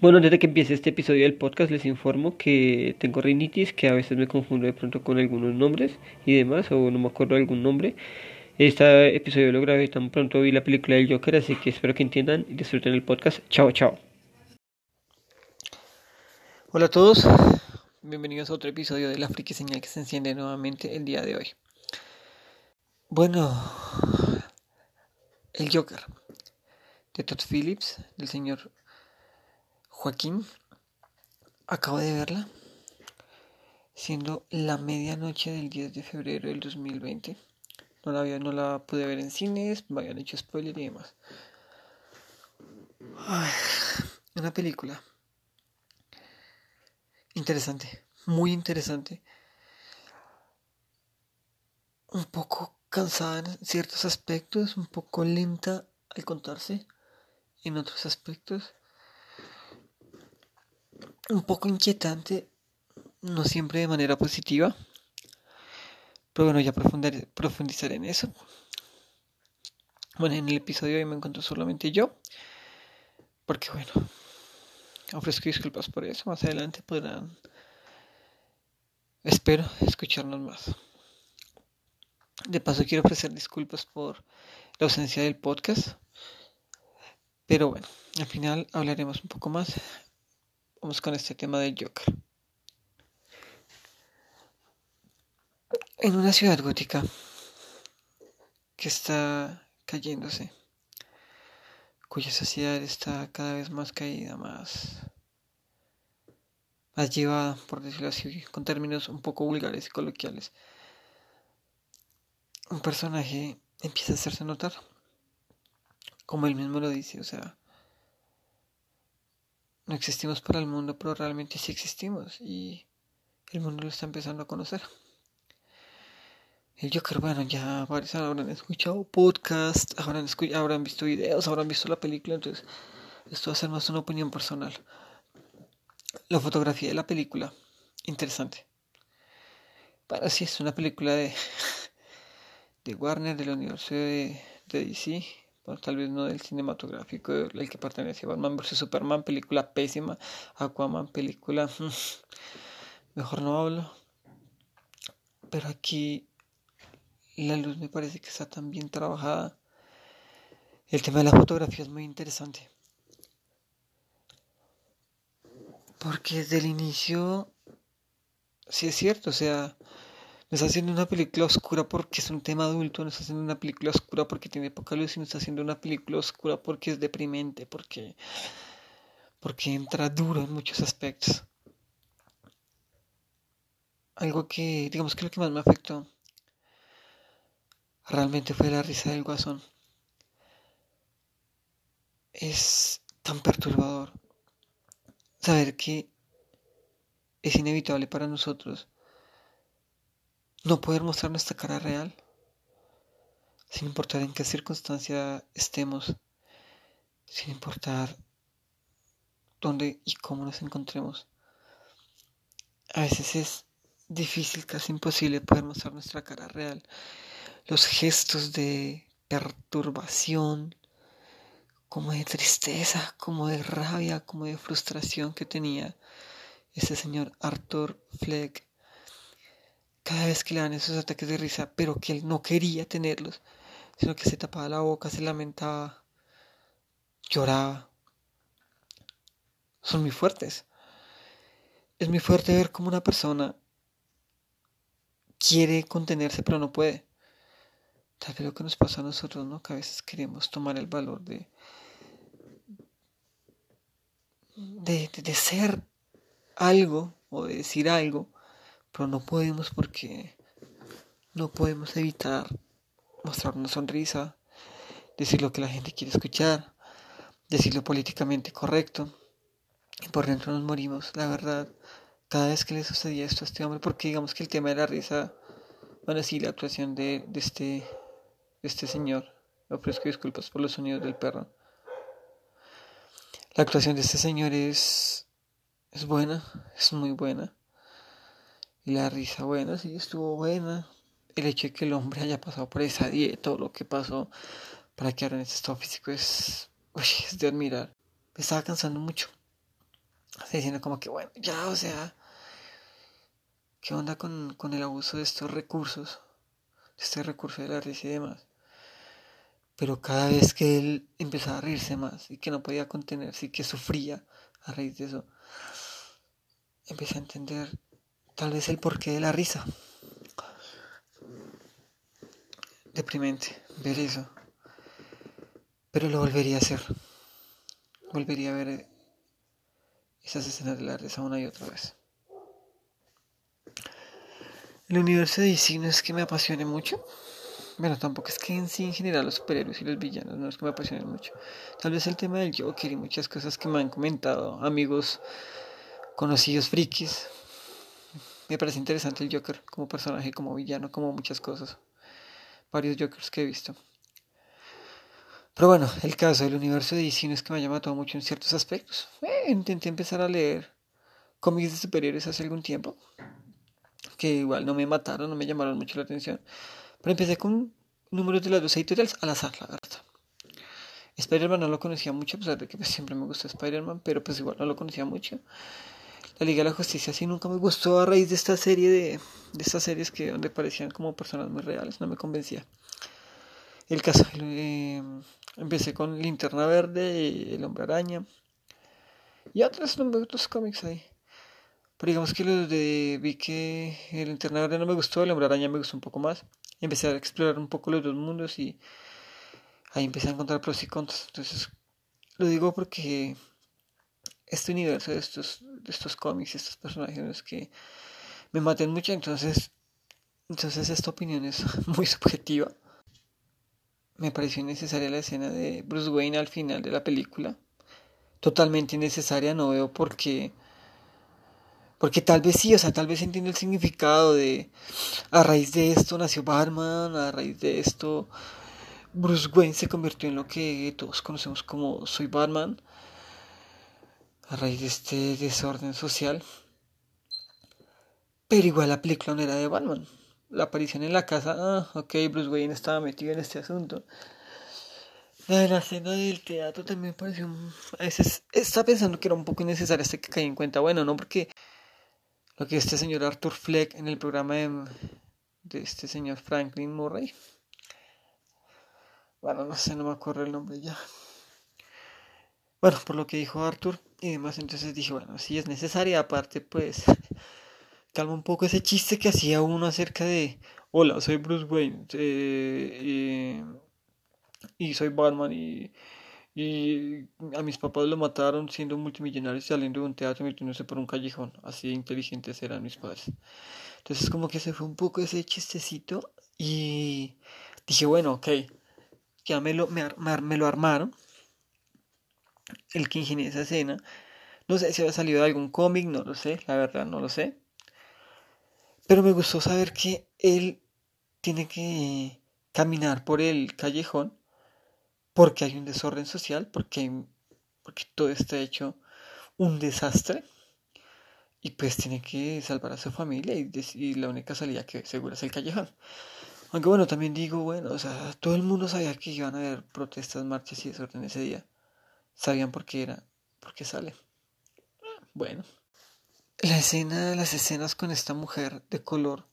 Bueno, antes de que empiece este episodio del podcast les informo que tengo rinitis, que a veces me confundo de pronto con algunos nombres y demás, o no me acuerdo de algún nombre. Este episodio lo grabé tan pronto vi la película del Joker, así que espero que entiendan y disfruten el podcast. Chao, chao. Hola a todos, bienvenidos a otro episodio de La Friki Señal que se enciende nuevamente el día de hoy. Bueno, el Joker de Todd Phillips, del señor Joaquín, acabo de verla, siendo la medianoche del 10 de febrero del 2020. No la, había, no la pude ver en cines, me habían hecho spoiler y demás. una película interesante, muy interesante. Un poco cansada en ciertos aspectos, un poco lenta al contarse en otros aspectos un poco inquietante, no siempre de manera positiva, pero bueno, ya profundizaré en eso. Bueno, en el episodio hoy me encuentro solamente yo, porque bueno, ofrezco disculpas por eso, más adelante podrán, espero, escucharnos más. De paso quiero ofrecer disculpas por la ausencia del podcast, pero bueno, al final hablaremos un poco más Vamos con este tema del Joker. En una ciudad gótica que está cayéndose, cuya sociedad está cada vez más caída, más, más llevada, por decirlo así, con términos un poco vulgares y coloquiales, un personaje empieza a hacerse notar, como él mismo lo dice, o sea, no existimos para el mundo, pero realmente sí existimos y el mundo lo está empezando a conocer. El Joker, bueno, ya habrán escuchado podcast, habrán, habrán visto videos, habrán visto la película, entonces esto va a ser más una opinión personal. La fotografía de la película, interesante. Bueno, sí, es una película de, de Warner, del universo de, de DC, tal vez no del cinematográfico, el que pertenece a Batman vs. Superman, película pésima, Aquaman, película... Mejor no hablo. Pero aquí la luz me parece que está tan bien trabajada. El tema de la fotografía es muy interesante. Porque desde el inicio, sí es cierto, o sea, no está haciendo una película oscura porque es un tema adulto, no está haciendo una película oscura porque tiene poca luz, sino está haciendo una película oscura porque es deprimente, porque, porque entra duro en muchos aspectos. Algo que, digamos que lo que más me afectó realmente fue la risa del guasón. Es tan perturbador saber que es inevitable para nosotros no poder mostrar nuestra cara real, sin importar en qué circunstancia estemos, sin importar dónde y cómo nos encontremos. A veces es difícil, casi imposible poder mostrar nuestra cara real. Los gestos de perturbación, como de tristeza, como de rabia, como de frustración que tenía ese señor Arthur Fleck cada vez que le dan esos ataques de risa, pero que él no quería tenerlos, sino que se tapaba la boca, se lamentaba, lloraba. Son muy fuertes. Es muy fuerte ver cómo una persona quiere contenerse, pero no puede. Tal vez lo que nos pasa a nosotros, ¿no? Que a veces queremos tomar el valor de, de, de ser algo o de decir algo pero no podemos porque no podemos evitar mostrar una sonrisa, decir lo que la gente quiere escuchar, decir lo políticamente correcto. Y por dentro nos morimos, la verdad, cada vez que le sucedía esto a este hombre, porque digamos que el tema de la risa, bueno, sí, la actuación de, de este, de este señor, ofrezco disculpas por los sonidos del perro. La actuación de este señor es, es buena, es muy buena. La risa, bueno, sí, estuvo buena. El hecho de que el hombre haya pasado por esa dieta o lo que pasó para que ahora en este estado físico es, es de admirar. Me estaba cansando mucho. diciendo como que, bueno, ya, o sea, ¿qué onda con, con el abuso de estos recursos? De este recurso de la risa y demás. Pero cada vez que él empezaba a reírse más y que no podía contenerse y que sufría a raíz de eso, empecé a entender tal vez el porqué de la risa. Deprimente ver eso. Pero lo volvería a hacer. Volvería a ver esas escenas de la risa una y otra vez. El universo de DC no es que me apasione mucho. Bueno, tampoco es que en sí en general los superhéroes y los villanos no es que me apasionen mucho. Tal vez el tema del Joker y muchas cosas que me han comentado amigos conocidos frikis. Me parece interesante el Joker como personaje, como villano, como muchas cosas. Varios Jokers que he visto. Pero bueno, el caso del universo de DC no es que me haya matado mucho en ciertos aspectos. Eh, intenté empezar a leer cómics de superiores hace algún tiempo, que igual no me mataron, no me llamaron mucho la atención. Pero empecé con números de las dos editoriales al azar, la verdad. Spider-Man no lo conocía mucho, a pesar de que pues, siempre me gustó Spider-Man, pero pues igual no lo conocía mucho. La Liga de la Justicia sí nunca me gustó a raíz de esta serie de, de estas series que donde parecían como personas muy reales, no me convencía. El caso, eh, empecé con Linterna Verde, El Hombre Araña y otros, otros cómics ahí. Pero digamos que los de vi que el Linterna Verde no me gustó, El Hombre Araña me gustó un poco más. Empecé a explorar un poco los dos mundos y ahí empecé a encontrar pros y contras. Entonces, lo digo porque este universo de estos, de estos cómics, estos personajes que me maten mucho, entonces, entonces esta opinión es muy subjetiva me pareció innecesaria la escena de Bruce Wayne al final de la película. Totalmente innecesaria, no veo por qué. Porque tal vez sí, o sea, tal vez entiendo el significado de. A raíz de esto nació Batman, a raíz de esto Bruce Wayne se convirtió en lo que todos conocemos como Soy Batman. A raíz de este desorden social. Pero igual la película no era de Batman la aparición en la casa, ah, ok, Bruce Wayne estaba metido en este asunto. La escena del teatro también pareció. A veces estaba pensando que era un poco innecesaria hasta que caí en cuenta. Bueno, no, porque lo que este señor Arthur Fleck en el programa de, de este señor Franklin Murray. Bueno, no sé, no me acuerdo el nombre ya. Bueno, por lo que dijo Arthur y demás, entonces dije, bueno, si es necesaria, aparte, pues calma un poco ese chiste que hacía uno acerca de, hola, soy Bruce Wayne eh, y soy Batman y, y, a mis papás lo mataron siendo multimillonarios saliendo de un teatro metiéndose por un callejón, así inteligentes eran mis padres. Entonces como que se fue un poco ese chistecito y dije, bueno, ok, ya me lo, me, me lo armaron, el que ingenió esa escena. No sé si había salido de algún cómic, no lo sé, la verdad no lo sé. Pero me gustó saber que él tiene que caminar por el callejón porque hay un desorden social, porque, porque todo está hecho un desastre y pues tiene que salvar a su familia y, la única salida que segura es el callejón. Aunque bueno, también digo, bueno, o sea, todo el mundo sabía que iban a haber protestas, marchas y desorden ese día. Sabían por qué era, por qué sale. Bueno. La escena, las escenas con esta mujer de color,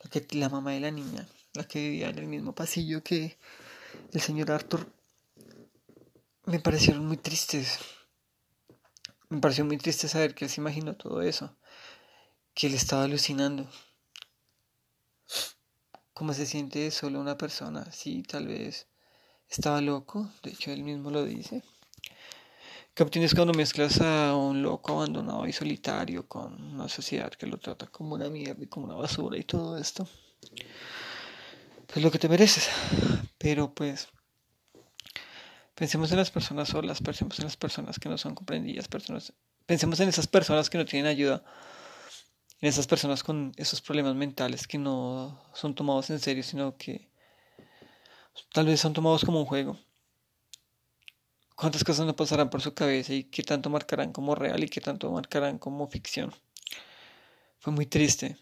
la, que, la mamá de la niña, la que vivía en el mismo pasillo que el señor Arthur, me parecieron muy tristes. Me pareció muy triste saber que él se imaginó todo eso, que él estaba alucinando. ¿Cómo se siente solo una persona? Sí, tal vez estaba loco, de hecho él mismo lo dice. ¿Qué obtienes cuando mezclas a un loco abandonado y solitario con una sociedad que lo trata como una mierda y como una basura y todo esto? Pues lo que te mereces. Pero pues pensemos en las personas solas, pensemos en las personas que no son comprendidas, personas, pensemos en esas personas que no tienen ayuda, en esas personas con esos problemas mentales que no son tomados en serio, sino que tal vez son tomados como un juego cuántas cosas no pasarán por su cabeza y qué tanto marcarán como real y qué tanto marcarán como ficción. Fue muy triste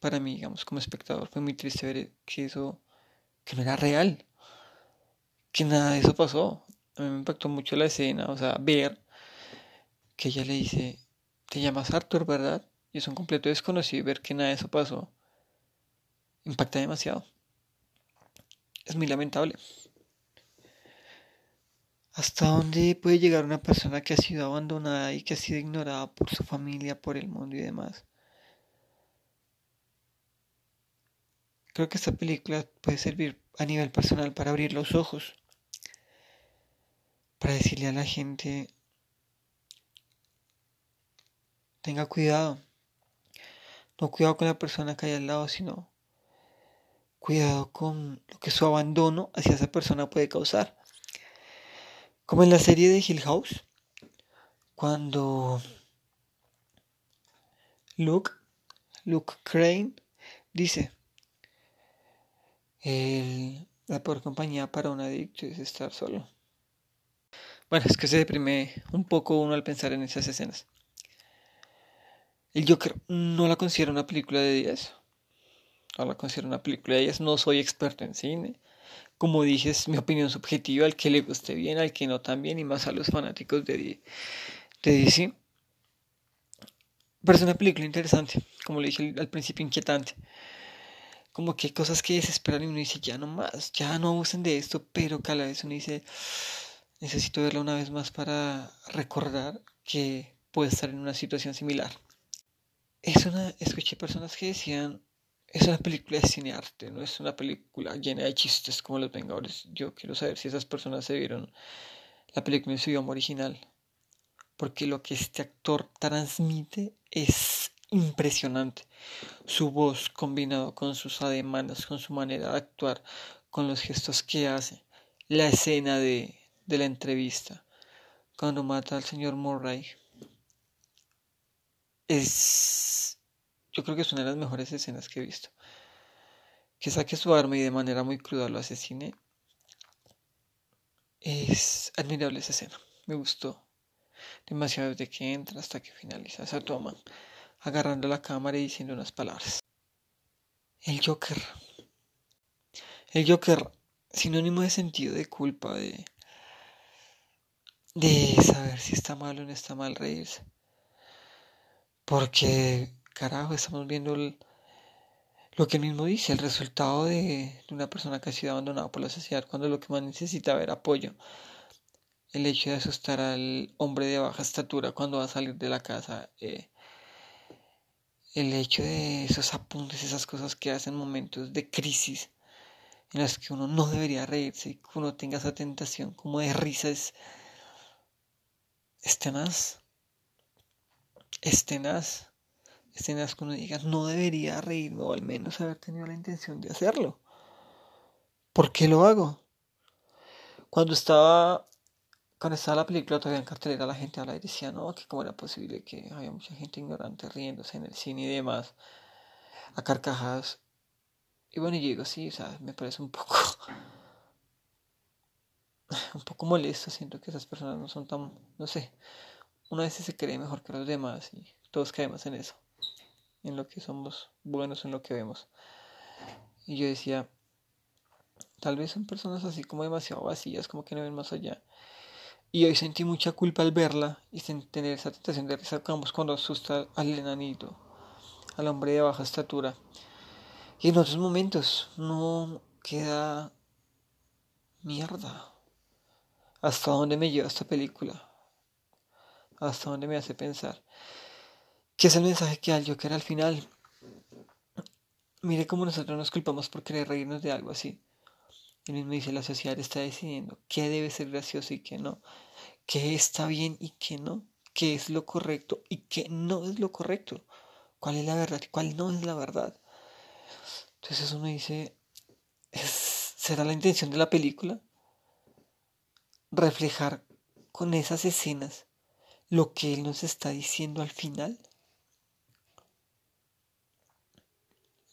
para mí, digamos, como espectador. Fue muy triste ver que eso, que no era real, que nada de eso pasó. A mí me impactó mucho la escena, o sea, ver que ella le dice, te llamas Arthur, ¿verdad? Y es un completo desconocido ver que nada de eso pasó impacta demasiado. Es muy lamentable. ¿Hasta dónde puede llegar una persona que ha sido abandonada y que ha sido ignorada por su familia, por el mundo y demás? Creo que esta película puede servir a nivel personal para abrir los ojos, para decirle a la gente, tenga cuidado, no cuidado con la persona que hay al lado, sino cuidado con lo que su abandono hacia esa persona puede causar. Como en la serie de Hill House, cuando Luke, Luke Crane dice, la peor compañía para un adicto es estar solo. Bueno, es que se deprime un poco uno al pensar en esas escenas. El Joker no la considero una película de 10. No la considero una película de 10. No soy experto en cine como dije, es mi opinión subjetiva, al que le guste bien, al que no también, y más a los fanáticos de, de DC. Pero es una película interesante, como le dije al principio, inquietante. Como que hay cosas que desesperan y uno dice, ya no más, ya no abusen de esto, pero cada vez uno dice, necesito verla una vez más para recordar que puede estar en una situación similar. Es una, escuché personas que decían, es una película de cine arte, no es una película llena de chistes como los Vengadores. Yo quiero saber si esas personas se vieron la película en su idioma original. Porque lo que este actor transmite es impresionante. Su voz combinado con sus ademanes, con su manera de actuar, con los gestos que hace. La escena de, de la entrevista, cuando mata al señor Murray. Es yo creo que es una de las mejores escenas que he visto. Que saque su arma y de manera muy cruda lo asesine. Es admirable esa escena. Me gustó demasiado desde que entra hasta que finaliza esa toma, agarrando la cámara y diciendo unas palabras. El Joker. El Joker, sinónimo de sentido de culpa, de, de saber si está mal o no está mal reírse. Porque carajo, estamos viendo lo que él mismo dice, el resultado de, una persona que ha sido abandonada por la sociedad cuando lo que más necesita es apoyo. El hecho de asustar al hombre de baja estatura cuando va a salir de la casa. Eh, el hecho de esos apuntes, esas cosas que hacen momentos de crisis en las que uno no debería reírse y que uno tenga esa tentación como de risa es. Es tenaz escenas que uno diga, no debería reírme o al menos haber tenido la intención de hacerlo. ¿Por qué lo hago? Cuando estaba, cuando estaba la película todavía en cartelera, la gente hablaba y decía, no, que cómo era posible que había mucha gente ignorante riéndose en el cine y demás, a carcajadas. Y bueno, y digo, sí, o sea, me parece un poco, un poco molesto, siento que esas personas no son tan, no sé, una vez se cree mejor que los demás y todos caemos en eso en lo que somos buenos, en lo que vemos. Y yo decía, tal vez son personas así como demasiado vacías, como que no ven más allá. Y hoy sentí mucha culpa al verla y tener esa tentación de risa cuando asusta al enanito, al hombre de baja estatura. Y en otros momentos no queda mierda. ¿Hasta dónde me lleva esta película? ¿Hasta dónde me hace pensar? ¿Qué es el mensaje que al Joker al final? Mire cómo nosotros nos culpamos por querer reírnos de algo así. Y mismo dice, la sociedad está decidiendo qué debe ser gracioso y qué no, qué está bien y qué no, qué es lo correcto y qué no es lo correcto, cuál es la verdad y cuál no es la verdad. Entonces uno dice, ¿será la intención de la película? Reflejar con esas escenas lo que él nos está diciendo al final.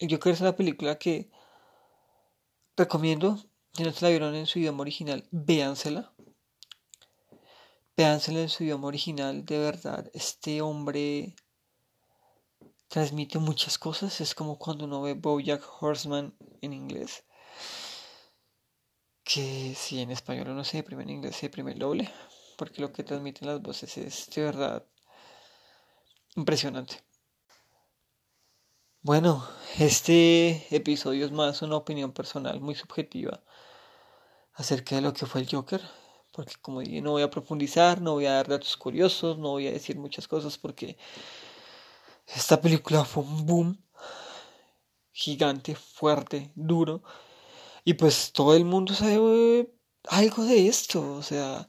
Yo creo que es una película que recomiendo. Si no se la vieron en su idioma original, véansela. Véansela en su idioma original. De verdad, este hombre transmite muchas cosas. Es como cuando uno ve Bojack Horseman en inglés. Que si en español uno se deprime en inglés, se deprime el doble. Porque lo que transmiten las voces es de verdad impresionante. Bueno, este episodio es más una opinión personal muy subjetiva acerca de lo que fue el Joker, porque como dije, no voy a profundizar, no voy a dar datos curiosos, no voy a decir muchas cosas porque esta película fue un boom gigante, fuerte, duro, y pues todo el mundo sabe algo de esto, o sea,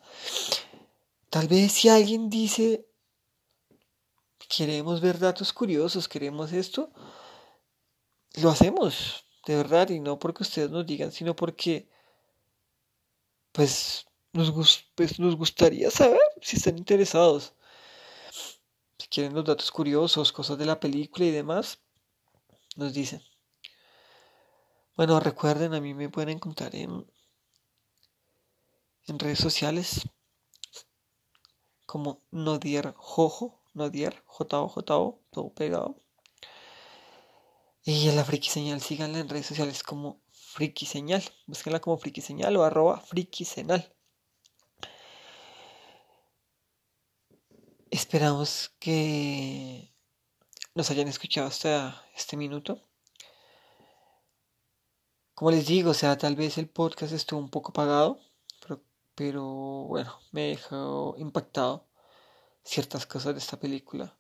tal vez si alguien dice queremos ver datos curiosos, queremos esto, lo hacemos, de verdad, y no porque ustedes nos digan, sino porque pues nos, pues, nos gustaría saber si están interesados. Si quieren los datos curiosos, cosas de la película y demás, nos dicen. Bueno, recuerden, a mí me pueden encontrar en, en redes sociales como Nodier Jojo, Nodier, J-O-J-O, todo pegado. Y en la friki señal, síganla en redes sociales como friki señal. Búsquenla como friki señal o arroba friki señal. Esperamos que nos hayan escuchado hasta este minuto. Como les digo, o sea, tal vez el podcast estuvo un poco apagado, pero, pero bueno, me dejó impactado ciertas cosas de esta película.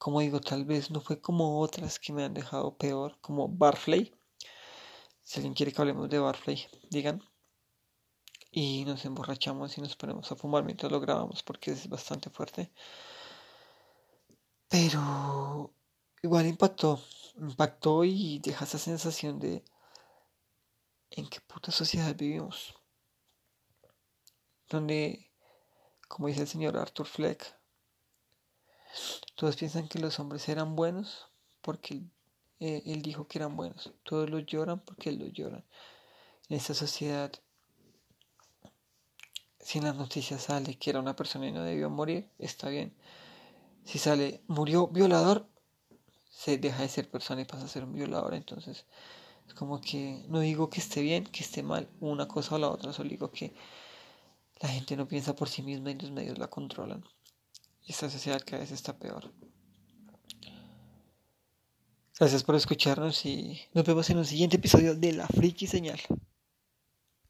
Como digo, tal vez no fue como otras que me han dejado peor, como Barfly. Si alguien quiere que hablemos de Barfly, digan. Y nos emborrachamos y nos ponemos a fumar mientras lo grabamos porque es bastante fuerte. Pero igual impactó. Impactó y deja esa sensación de en qué puta sociedad vivimos. Donde, como dice el señor Arthur Fleck, todos piensan que los hombres eran buenos porque eh, él dijo que eran buenos. Todos los lloran porque los lloran. En esta sociedad, si en las noticias sale que era una persona y no debió morir, está bien. Si sale, murió violador, se deja de ser persona y pasa a ser un violador. Entonces, es como que no digo que esté bien, que esté mal, una cosa o la otra, solo digo que la gente no piensa por sí misma y los medios la controlan. Esta sociedad cada vez está peor. Gracias por escucharnos y nos vemos en un siguiente episodio de La Friki Señal.